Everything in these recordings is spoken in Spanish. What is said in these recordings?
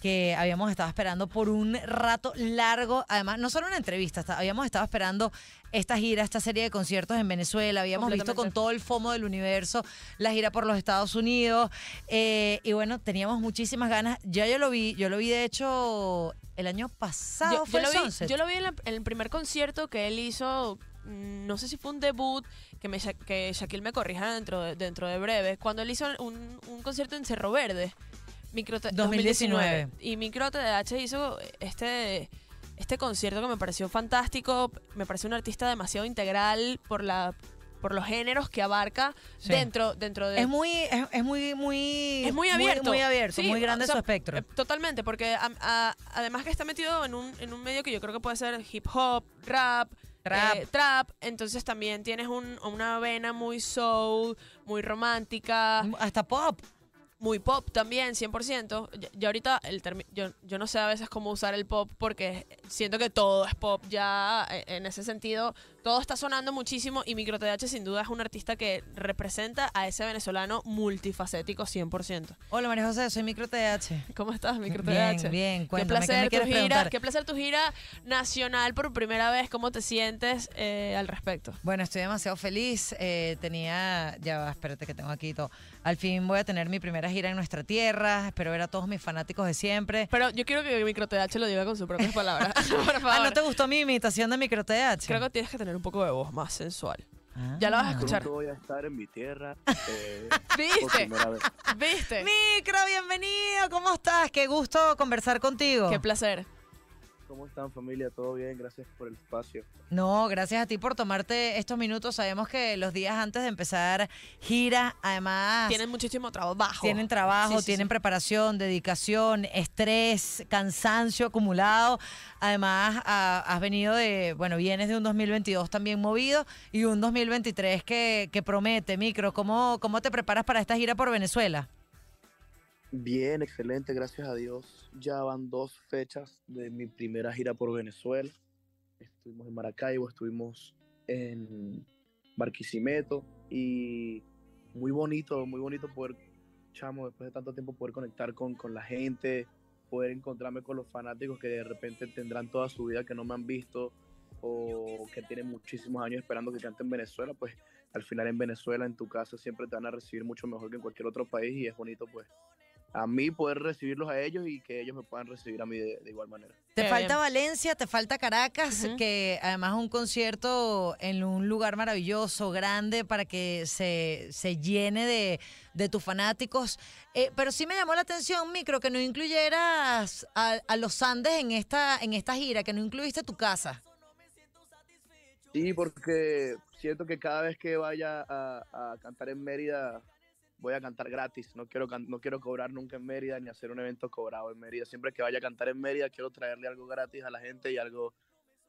que habíamos estado esperando por un rato largo. Además, no solo una entrevista, hasta- habíamos estado esperando esta gira, esta serie de conciertos en Venezuela. Habíamos visto con todo el FOMO del universo la gira por los Estados Unidos. eh, y bueno, teníamos muchísimas ganas. Ya yo lo vi, yo lo vi de hecho el año pasado. Yo, fue yo lo vi, yo lo vi en, la- en el primer concierto que él hizo, mm, no sé si fue un debut, que, me, que Shaquille me corrija dentro de, dentro de breve, cuando él hizo un, un concierto en Cerro Verde, Micro 2019. Y Micro TDH hizo este, este concierto que me pareció fantástico, me pareció un artista demasiado integral por la por los géneros que abarca Sí. dentro dentro de Es muy, es, es muy, muy, es muy abierto. muy, abierto, Sí, muy grande o sea, su espectro. eh, Totalmente, porque a- a- además que está metido en un, en un medio que yo creo que puede ser hip hop, rap, Trap. eh, trap, entonces también tienes un- una vena muy soul, muy romántica, Hasta pop. Muy pop también, 100%. Ya, ya ahorita el yo, yo no sé a veces cómo usar el pop porque siento que todo es pop ya eh, en ese sentido. Todo está sonando muchísimo y Micro TH sin duda es un artista que representa a ese venezolano multifacético 100%. Hola María José, soy Micro TH. ¿Cómo estás, Micro Bien, TH? bien, Qué cuéntame, ¿qué placer, me quieres tu gira, qué placer tu gira nacional por primera vez. ¿Cómo te sientes eh, al respecto? Bueno, estoy demasiado feliz. eh, tenía, ya va, espérate que tengo aquí todo. Al fin voy a tener mi primera gira en nuestra tierra. Espero ver a todos mis fanáticos de siempre. Pero yo quiero que Micro TH lo diga con sus propias palabras. por favor. Ah, ¿no te gustó mi imitación de Micro TH? Creo que tienes que tener un poco de voz más sensual. Ah. Ya la vas a escuchar. Pronto voy a estar en mi tierra. eh, por ¿Viste? primera vez. ¿Viste? Micro, bienvenido. ¿Cómo estás? Qué gusto conversar contigo. Qué placer. ¿Cómo están familia? ¿Todo bien? Gracias por el espacio. No, gracias a ti por tomarte estos minutos. Sabemos que los días antes de empezar gira, además Tienen muchísimo trabajo. tienen trabajo, Sí, sí, tienen sí. preparación, dedicación, estrés, cansancio acumulado. Además, ha- has venido de, bueno, vienes de un 2022 también movido y un 2023 que, que promete, Micro. ¿Cómo, ¿Cómo te preparas para esta gira por Venezuela? Bien, excelente, gracias a Dios. Ya van dos fechas de mi primera gira por Venezuela. Estuvimos en Maracaibo, estuvimos en Barquisimeto y muy bonito, muy bonito poder, chamo, después de tanto tiempo poder conectar con, con la gente, poder encontrarme con los fanáticos que de repente tendrán toda su vida que no me han visto o que tienen muchísimos años esperando que cante en Venezuela, pues al final en Venezuela, en tu casa, siempre te van a recibir mucho mejor que en cualquier otro país y es bonito pues a mí poder recibirlos a ellos y que ellos me puedan recibir a mí de, de igual manera. Te Qué falta bien. Valencia, te falta Caracas, que además es un concierto en un lugar maravilloso, grande, para que se, se llene de, de tus fanáticos. Eh, pero sí me llamó la atención, Micro, que no incluyeras a, a los Andes en esta, en esta gira, que no incluiste tu casa. Sí, porque siento que cada vez que vaya a, a cantar en Mérida voy a cantar gratis. No quiero, no quiero cobrar nunca en Mérida ni hacer un evento cobrado en Mérida. Siempre que vaya a cantar en Mérida quiero traerle algo gratis a la gente y algo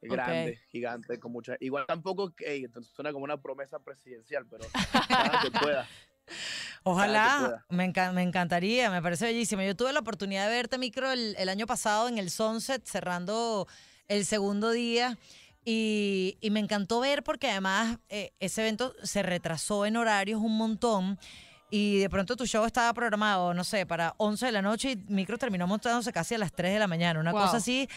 grande, gigante, con mucha... Igual tampoco, ey, entonces suena como una promesa presidencial, pero cada que pueda. Ojalá, me, enca- me encantaría, me parece bellísimo. Yo tuve la oportunidad de verte, Micro, el, el año pasado en el Sunset, cerrando el segundo día. Y, y me encantó ver porque además eh, ese evento se retrasó en horarios un montón. Y de pronto tu show estaba programado, no sé, para 11 de la noche y Micro terminó montándose casi a las 3 de la mañana, una Wow. cosa así.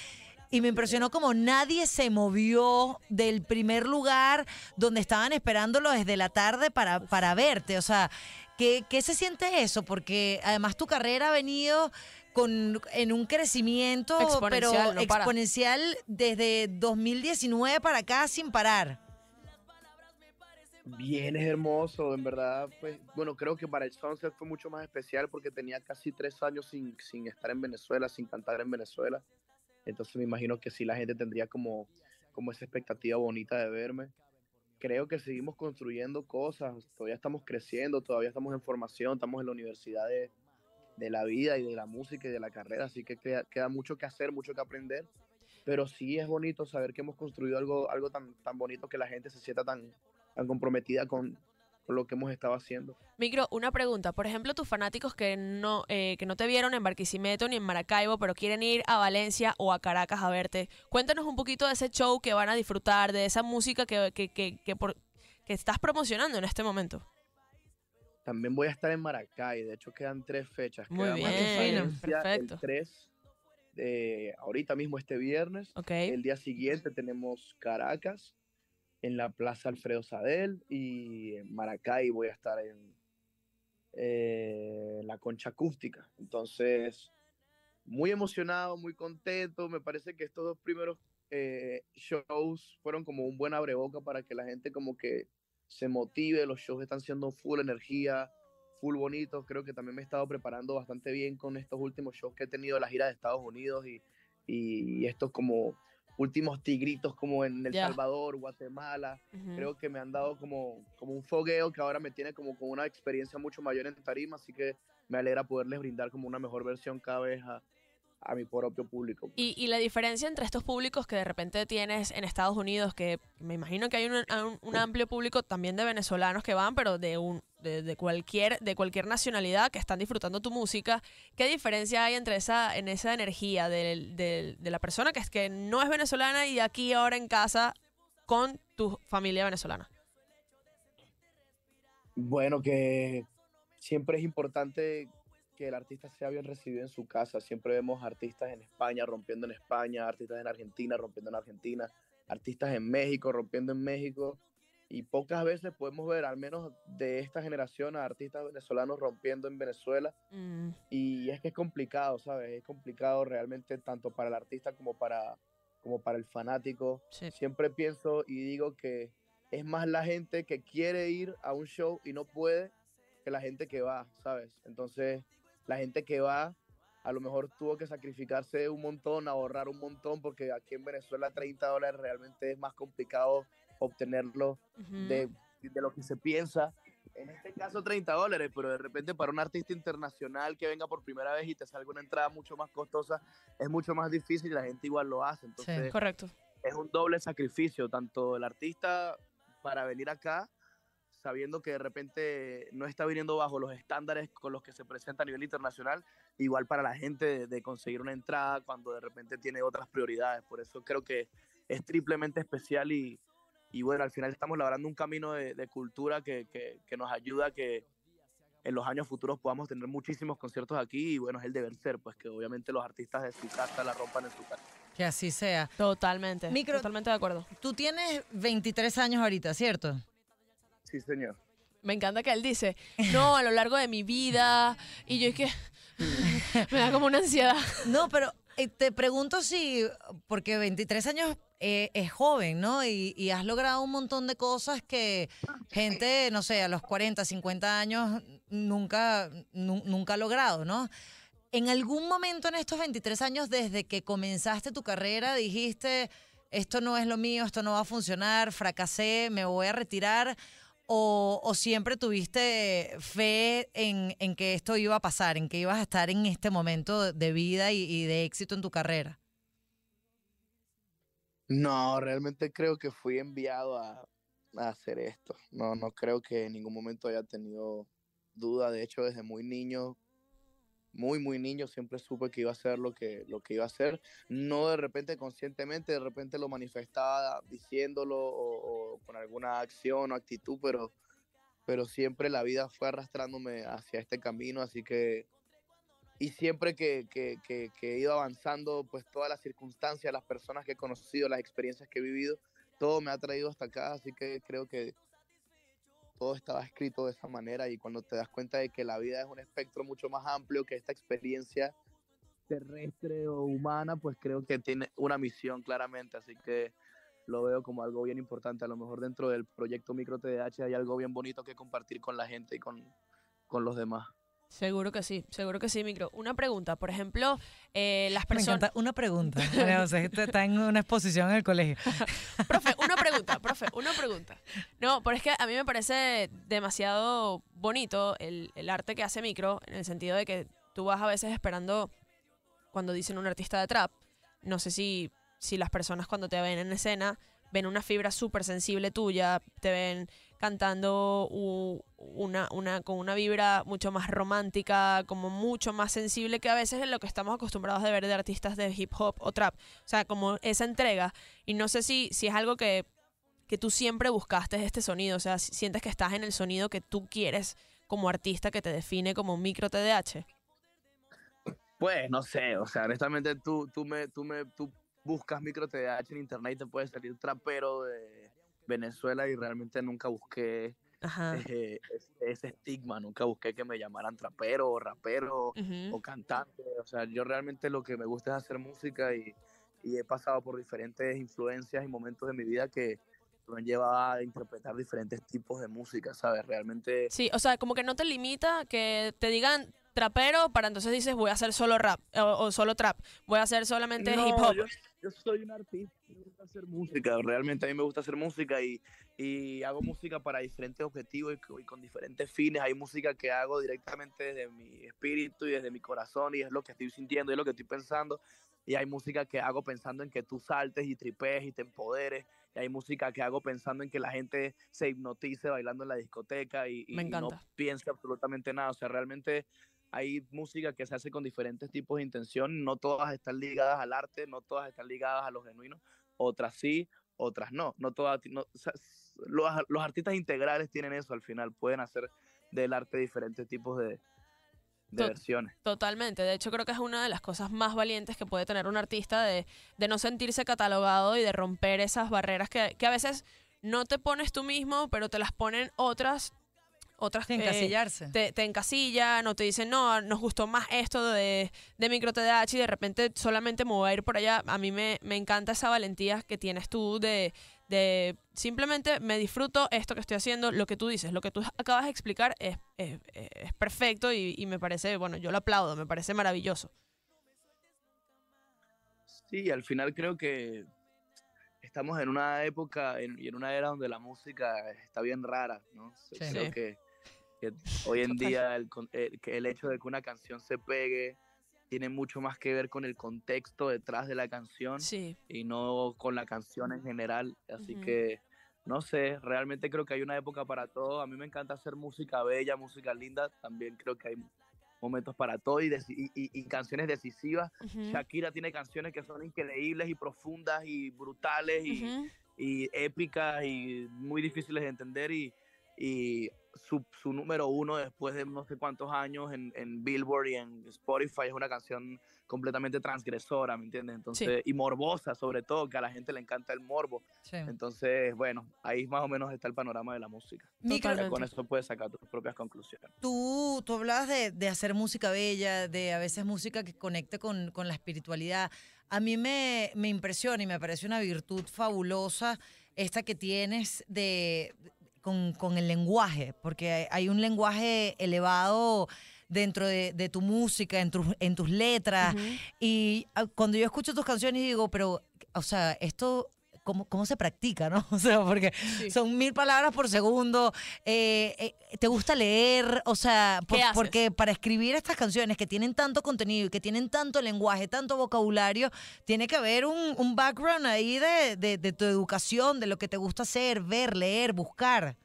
Y me impresionó como nadie se movió del primer lugar donde estaban esperándolo desde la tarde para, para verte. O sea, ¿qué, ¿qué se siente eso? Porque además tu carrera ha venido con, en un crecimiento Exponencial, pero no exponencial desde 2019 para acá sin parar. Bien, es hermoso, en verdad, pues, bueno, creo que para el Sunset fue mucho más especial porque tenía casi tres años sin, sin estar en Venezuela, sin cantar en Venezuela. Entonces me imagino que sí la gente tendría como, como esa expectativa bonita de verme. Creo que seguimos construyendo cosas, todavía estamos creciendo, todavía estamos en formación, estamos en la universidad de, de la vida y de la música y de la carrera, así que queda, queda mucho que hacer, mucho que aprender. Pero sí es bonito saber que hemos construido algo, algo tan, tan bonito que la gente se sienta tan, tan comprometida con, con lo que hemos estado haciendo. Micro, una pregunta. Por ejemplo, tus fanáticos que no, eh, que no te vieron en Barquisimeto ni en Maracaibo, pero quieren ir a Valencia o a Caracas a verte. Cuéntanos un poquito de ese show que van a disfrutar, de esa música que, que, que, que por- que estás promocionando en este momento. también voy a estar en Maracay. De hecho, quedan tres fechas. Muy Queda bien, Valencia perfecto. El 3 de ahorita mismo este viernes. Ok. El día siguiente tenemos Caracas en la Plaza Alfredo Sadel y en Maracay voy a estar en eh, la Concha Acústica. Entonces, muy emocionado, muy contento. Me parece que estos dos primeros eh, shows fueron como un buen abreboca para que la gente como que se motive. Los shows están siendo full energía, full bonitos. Creo que también me he estado preparando bastante bien con estos últimos shows que he tenido en la gira de Estados Unidos y, y estos como últimos tigritos como en El. Salvador, Guatemala. Creo que me han dado como, como un fogueo que ahora me tiene como con una experiencia mucho mayor en tarima, así que me alegra poderles brindar como una mejor versión cada vez a, a mi propio público. pues. Y, y la diferencia entre estos públicos que de repente tienes en Estados Unidos, que me imagino que hay un, un- un amplio público también de venezolanos que van, pero de un de, de cualquier de cualquier nacionalidad que están disfrutando tu música, ¿qué diferencia hay entre esa en esa energía del- del- de la persona que es que no es venezolana y aquí ahora en casa con tu familia venezolana? Bueno, que siempre es importante que el artista sea bien recibido en su casa. Siempre vemos artistas en España rompiendo en España, artistas en Argentina rompiendo en Argentina, artistas en México rompiendo en México. Y pocas veces podemos ver, al menos de esta generación, a artistas venezolanos rompiendo en Venezuela. Mm, Y es que es complicado, ¿sabes? Es complicado realmente tanto para el artista como para, como para el fanático. sí. Siempre pienso y digo que es más la gente que quiere ir a un show y no puede que la gente que va, ¿sabes? Entonces, la gente que va a lo mejor tuvo que sacrificarse un montón, ahorrar un montón, porque aquí en Venezuela 30 dólares realmente es más complicado obtenerlo de, de lo que se piensa. En este caso 30 dólares, pero de repente para un artista internacional que venga por primera vez y te salga una entrada mucho más costosa, es mucho más difícil y la gente igual lo hace. Entonces Correcto. es un doble sacrificio, tanto el artista para venir acá, sabiendo que de repente no está viniendo bajo los estándares con los que se presenta a nivel internacional, igual para la gente de, de conseguir una entrada cuando de repente tiene otras prioridades. Por eso creo que es triplemente especial y, y bueno, al final estamos labrando un camino de, de cultura que, que, que nos ayuda a que en los años futuros podamos tener muchísimos conciertos aquí y bueno, es el deber ser, pues que obviamente los artistas de su casa la rompan en su casa. Que así sea. Totalmente. Micro- Totalmente de acuerdo. Tú tienes 23 años ahorita, ¿cierto? Sí, señor. Me encanta que él dice, no, a lo largo de mi vida. Y yo es que me da como una ansiedad. No, pero eh, te pregunto si, porque 23 años eh, es joven, ¿no? Y, y has logrado un montón de cosas que gente, no sé, a los 40, 50 años nunca, nu- nunca ha logrado, ¿no? En algún momento en estos 23 años, desde que comenzaste tu carrera, dijiste, esto no es lo mío, esto no va a funcionar, fracasé, me voy a retirar, o, siempre tuviste fe en, en que esto iba a pasar, en que ibas a estar en este momento de vida y, y de éxito en tu carrera. No, realmente creo que fui enviado a, a hacer esto. No, no creo que en ningún momento haya tenido duda. De hecho, desde muy niño, muy, muy niño, siempre supe que iba a hacer lo que, lo que iba a hacer. No de repente conscientemente, de repente lo manifestaba diciéndolo o, o con alguna acción o actitud, pero, pero siempre la vida fue arrastrándome hacia este camino, así que y siempre que, que, que- que he ido avanzando, pues todas las circunstancias, las personas que he conocido, las experiencias que he vivido, todo me ha traído hasta acá, así que creo que todo estaba escrito de esa manera y cuando te das cuenta de que la vida es un espectro mucho más amplio que esta experiencia terrestre o humana, pues creo que tiene una misión claramente, así que lo veo como algo bien importante. A lo mejor dentro del proyecto Micro TDH hay algo bien bonito que compartir con la gente y con, con los demás. Seguro que sí, seguro que sí, Micro. Una pregunta, por ejemplo, eh, las personas... Una pregunta. María José, esto está en una exposición en el colegio. Profe, una pregunta, profe, una pregunta. No, pero es que a mí me parece demasiado bonito el, el arte que hace Micro, en el sentido de que tú vas a veces esperando, cuando dicen un artista de trap, no sé si, si las personas cuando te ven en escena ven una fibra súper sensible tuya, te ven cantando con una vibra mucho más romántica, como mucho más sensible que a veces en lo que estamos acostumbrados de ver de artistas de hip hop o trap. O sea, como esa entrega. Y no sé si, si es algo que, que tú siempre buscaste este sonido, o sea, si sientes que estás en el sonido que tú quieres como artista que te define como micro TDH? Pues no sé, o sea, honestamente tú, tú, me, tú, me, tú buscas micro TDH en internet y te puede salir trapero de Venezuela y realmente nunca busqué eh, ese, ese estigma, nunca busqué que me llamaran trapero o rapero Ujú. o cantante, o sea, yo realmente lo que me gusta es hacer música y, y he pasado por diferentes influencias y momentos de mi vida que me han llevado a interpretar diferentes tipos de música, ¿sabes? Realmente... Sí, o sea, como que no te limita que te digan trapero para entonces dices voy a hacer solo rap o, o solo trap, voy a hacer solamente No, hip hop. Yo, yo soy un artista, me gusta hacer música, realmente a mí me gusta hacer música y, y hago música para diferentes objetivos y, co- y con diferentes fines. Hay música que hago directamente desde mi espíritu y desde mi corazón y es lo que estoy sintiendo y es lo que estoy pensando. Y hay música que hago pensando en que tú saltes y tripees y te empoderes. Y hay música que hago pensando en que la gente se hipnotice bailando en la discoteca y, y- Me y no piense absolutamente nada. O sea, realmente hay música que se hace con diferentes tipos de intención, no todas están ligadas al arte, no todas están ligadas a lo genuino, otras sí, otras no, no todas, no, o sea, s- los, los artistas integrales tienen eso al final, pueden hacer del arte diferentes tipos de, versiones. Totalmente. De hecho, creo que es una de las cosas más valientes que puede tener un artista de, de no sentirse catalogado y de romper esas barreras que, que a veces no te pones tú mismo, pero te las ponen otras. Otras que encasillarse. te, te encasillan o te dicen, no, nos gustó más esto de, de micro TDH y de repente solamente me voy a ir por allá. A mí me, me encanta esa valentía que tienes tú de, de simplemente me disfruto esto que estoy haciendo, lo que tú dices, lo que tú acabas de explicar es, es, es perfecto y, y me parece, bueno, yo lo aplaudo, me parece maravilloso. Sí, al final creo que estamos en una época en- y en una era donde la música está bien rara, ¿no? Sí. Creo Sí. que, que hoy en día el, el- el hecho de que una canción se pegue tiene mucho más que ver con el contexto detrás de la canción Sí, y no con la canción en general. Así Ujú. que, no sé, realmente creo que hay una época para todo. A mí me encanta hacer música bella, música linda. También creo que hay momentos para todo y, y- y- canciones decisivas. ujú, Shakira tiene canciones que son increíbles y profundas y brutales y, ujú. y épicas y muy difíciles de entender y su, su número uno después de no sé cuántos años en, en Billboard y en Spotify es una canción completamente transgresora, ¿me entiendes? Entonces, y morbosa sobre todo, que a la gente le encanta el morbo. Sí. Entonces, bueno, ahí más o menos está el panorama de la música. Totalmente. Con eso puedes sacar tus propias conclusiones. Tú, tú hablabas de, de hacer música bella, de a veces música que conecte con, con la espiritualidad. A mí me, me impresiona y me parece una virtud fabulosa esta que tienes de, con, con el lenguaje, porque hay, un lenguaje elevado dentro de, de tu música, en, tus en tus letras. Y ah, cuando yo escucho tus canciones digo, pero, o sea, esto, ¿cómo, cómo se practica, no? O sea, porque Sí. son mil palabras por segundo. eh, eh, ¿Te gusta leer? O sea, por- ¿Qué haces? porque para escribir estas canciones que tienen tanto contenido y que tienen tanto lenguaje, tanto vocabulario, tiene que haber un, un background ahí de, de- de tu educación, de lo que te gusta hacer, ver, leer, buscar.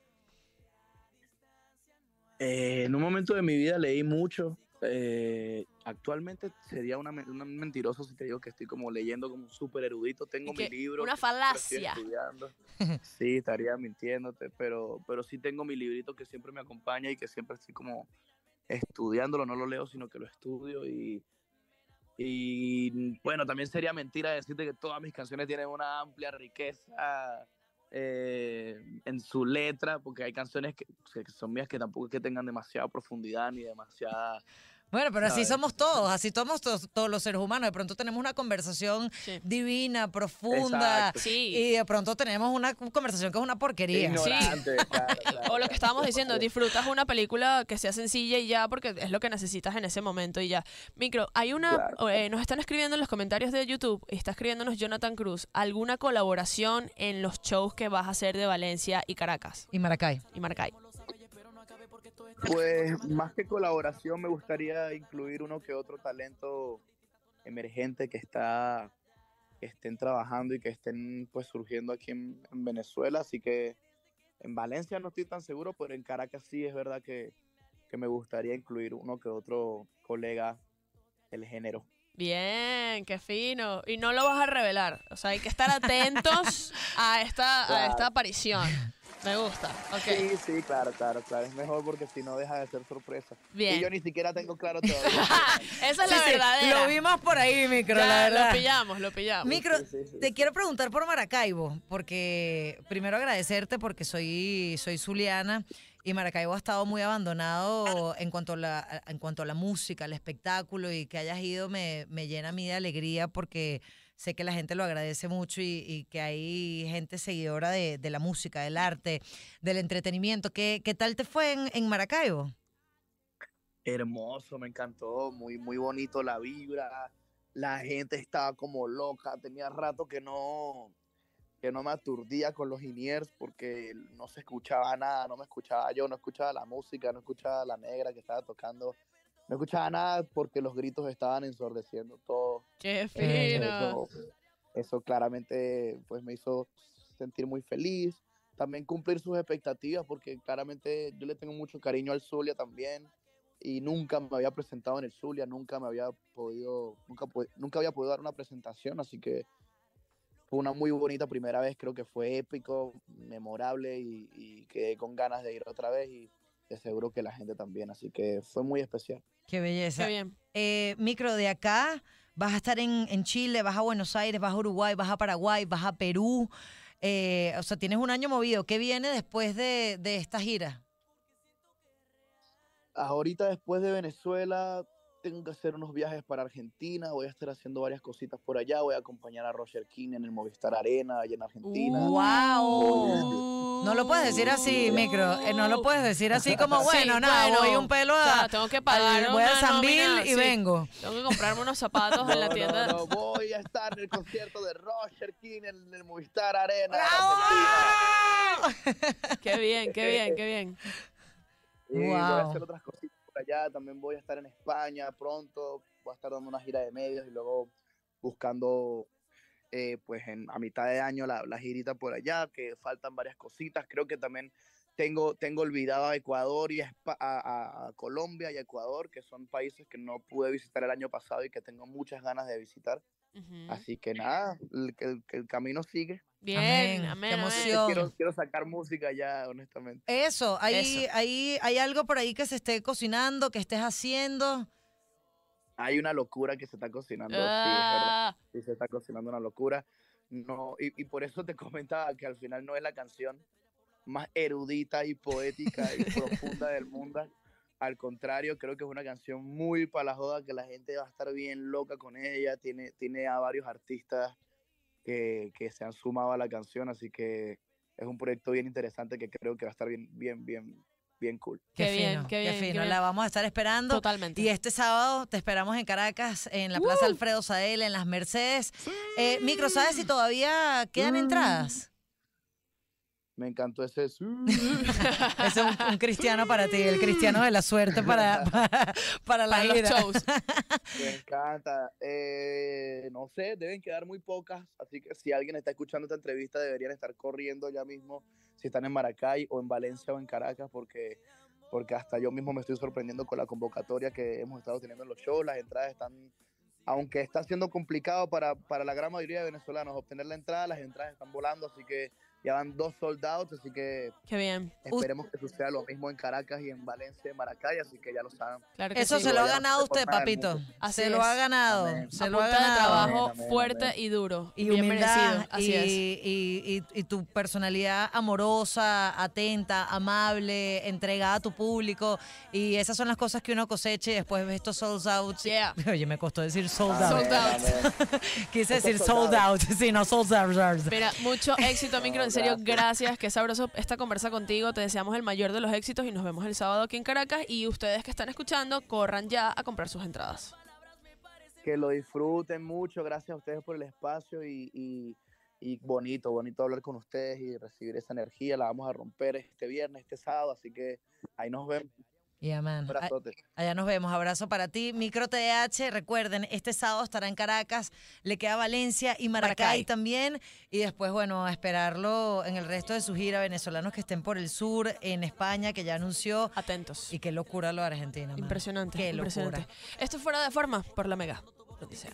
Eh, en un momento de mi vida leí mucho. Eh, actualmente sería una, men- un mentiroso si te digo que estoy como leyendo como un súper erudito. Tengo mi libro. una estoy falacia. estudiando. Sí, estaría mintiéndote, pero, pero sí tengo mi librito que siempre me acompaña y que siempre estoy como estudiándolo. No lo leo, sino que lo estudio y... Y bueno, también sería mentira decirte que todas mis canciones tienen una amplia riqueza eh, en su letra, porque hay canciones que, que son mías que tampoco es que tengan demasiada profundidad ni demasiada... Bueno, pero así somos todos, así somos todos, todos los seres humanos. De pronto tenemos una conversación Sí. divina, profunda. Sí. y de pronto tenemos una conversación que es una porquería. Ignorante, claro, claro, O lo que estábamos diciendo, disfrutas una película que sea sencilla y ya, porque es lo que necesitas en ese momento y ya. Micro, hay una, Claro. eh, nos están escribiendo en los comentarios de YouTube, está escribiéndonos Jonathan Cruz, ¿alguna colaboración en los shows que vas a hacer de Valencia y Caracas Y Maracay. y Maracay? Pues más que colaboración, me gustaría incluir uno que otro talento emergente que está que estén trabajando y que estén pues surgiendo aquí en, en Venezuela. Así que en Valencia no estoy tan seguro, pero en Caracas sí es verdad que, que me gustaría incluir uno que otro colega del género. Bien, qué fino. Y no lo vas a revelar. O sea, hay que estar atentos a esta, a esta aparición. Me gusta. Ok. Sí, sí, claro, claro, claro. Es mejor porque si no deja de ser sorpresa. Bien. Y yo ni siquiera tengo claro todavía. Esa es la Sí, sí, verdadera. Lo vimos por ahí, micro, Ya, la verdad. Lo pillamos, lo pillamos. Micro, Sí, sí, sí. te quiero preguntar por Maracaibo, porque primero agradecerte porque soy, soy zuliana y Maracaibo ha estado muy abandonado en cuanto a la, en cuanto a la música, al espectáculo y que hayas ido me, me llena a mí de alegría porque sé que la gente lo agradece mucho y, y que hay gente seguidora de, de la música, del arte, del entretenimiento. ¿Qué, qué tal te fue en, en Maracaibo? Hermoso, me encantó, muy, muy bonito la vibra. La gente estaba como loca. Tenía rato que no, que no me aturdía con los iniers porque no se escuchaba nada, no me escuchaba yo, no escuchaba la música, no escuchaba la negra que estaba tocando, no escuchaba nada porque los gritos estaban ensordeciendo todo. Qué Eh, fino. Eso, eso claramente pues me hizo sentir muy feliz. También cumplir sus expectativas porque claramente yo le tengo mucho cariño al Zulia también y nunca me había presentado en el Zulia, nunca me había podido, nunca, nunca había podido dar una presentación, así que fue una muy bonita primera vez, creo que fue épico, memorable y, y quedé con ganas de ir otra vez y de seguro que la gente también, así que fue muy especial. Qué belleza. Qué bien. Eh, micro, de acá vas a estar en, en Chile, vas a Buenos Aires, vas a Uruguay, vas a Paraguay, vas a Perú. Eh, o sea, tienes un año movido. ¿Qué viene después de, de esta gira? Ahorita después de Venezuela tengo que hacer unos viajes para Argentina, voy a estar haciendo varias cositas por allá, voy a acompañar a Roger King en el Movistar Arena allá en Argentina. Uh, ¡Wow! No lo puedes decir así, micro. eh, no lo puedes decir así como, Sí, bueno, nada, bueno, voy un pelo a, tengo que pagar al- voy a San Bill nómina, y sí. vengo. Tengo que comprarme unos zapatos en la tienda. no, no, voy a estar en el concierto de Roger King en el Movistar Arena. ¡Bravo! Qué bien, qué bien, qué bien. Y voy a Wow. hacer otras cositas allá, también voy a estar en España pronto, voy a estar dando una gira de medios y luego buscando eh, pues en, a mitad de año la, la girita por allá, que faltan varias cositas, creo que también tengo, tengo olvidado a Ecuador y a, Colombia y Ecuador, que son países que no pude visitar el año pasado y que tengo muchas ganas de visitar. Así que nada, el, que el- camino sigue. Bien, Amén, amén, qué amén. emoción. Quiero, quiero sacar música ya, honestamente. Eso, ahí, Eso. ahí hay algo por ahí que se esté cocinando, que estés haciendo. Hay una locura que se está cocinando, sí, es verdad. Ah, sí se está cocinando una locura. No, y, y por eso te comentaba que al final no es la canción más erudita y poética y profunda del mundo. Al contrario, creo que es una canción muy para la joda, que la gente va a estar bien loca con ella. Tiene, tiene a varios artistas que, que se han sumado a la canción, así que es un proyecto bien interesante que creo que va a estar bien, bien, bien, bien cool. Qué Qué, bien, qué bien, qué fino. bien. La vamos a estar esperando. totalmente. Y este sábado te esperamos en Caracas, en la Plaza Alfredo Sael, en las Mercedes. Eh, Micro, ¿sabes si todavía quedan entradas? Me encantó ese... Ese es un, un cristiano para ti, el cristiano de la suerte para, para, para la Para los shows. Me encanta. Eh, no sé, deben quedar muy pocas, así que si alguien está escuchando esta entrevista deberían estar corriendo ya mismo si están en Maracay o en Valencia o en Caracas porque porque hasta yo mismo me estoy sorprendiendo con la convocatoria que hemos estado teniendo en los shows, las entradas están aunque está siendo complicado para, para la gran mayoría de venezolanos obtener la entrada, las entradas están volando, así que ya van dos soldados, así que Qué bien. esperemos que suceda lo mismo en Caracas y en Valencia y en Maracay, así que ya lo saben. Claro que Eso sí. se lo ha ganado usted, papito. Así se lo es. ha ganado. Amén. Se A lo ha de ganado. trabajo Amén, amén, fuerte amén. y duro. y bien humildad merecido. Así y, es. y- y- y tu personalidad amorosa, atenta, amable, entregada a tu público y esas son las cosas que uno cosecha y después ves estos sold out. Yeah. Oye, me costó decir sold Amén, out. Sold out. amén. Quise decir sold out, sí, no sold out. Mira, mucho éxito, Micro. En serio, gracias. gracias. Qué sabroso esta conversa contigo. Te deseamos el mayor de los éxitos y nos vemos el sábado aquí en Caracas. Y ustedes que están escuchando, corran ya a comprar sus entradas. que lo disfruten mucho. Gracias a ustedes por el espacio y, y- y bonito, bonito hablar con ustedes y recibir esa energía. La vamos a romper este viernes, este sábado, así que ahí nos vemos. Yeah, man. Un abrazote. Allá nos vemos. Abrazo para ti. Micro TDH, recuerden, este sábado estará en Caracas, le queda Valencia y Maracay, Maracay. también. Y después, bueno, a esperarlo en el resto de su gira. Venezolanos que estén por el sur, en España, que ya anunció. Atentos. Y qué locura lo de Argentina. man. Impresionante. Qué impresionante. locura. Esto es fuera de forma por la mega. Donde sea.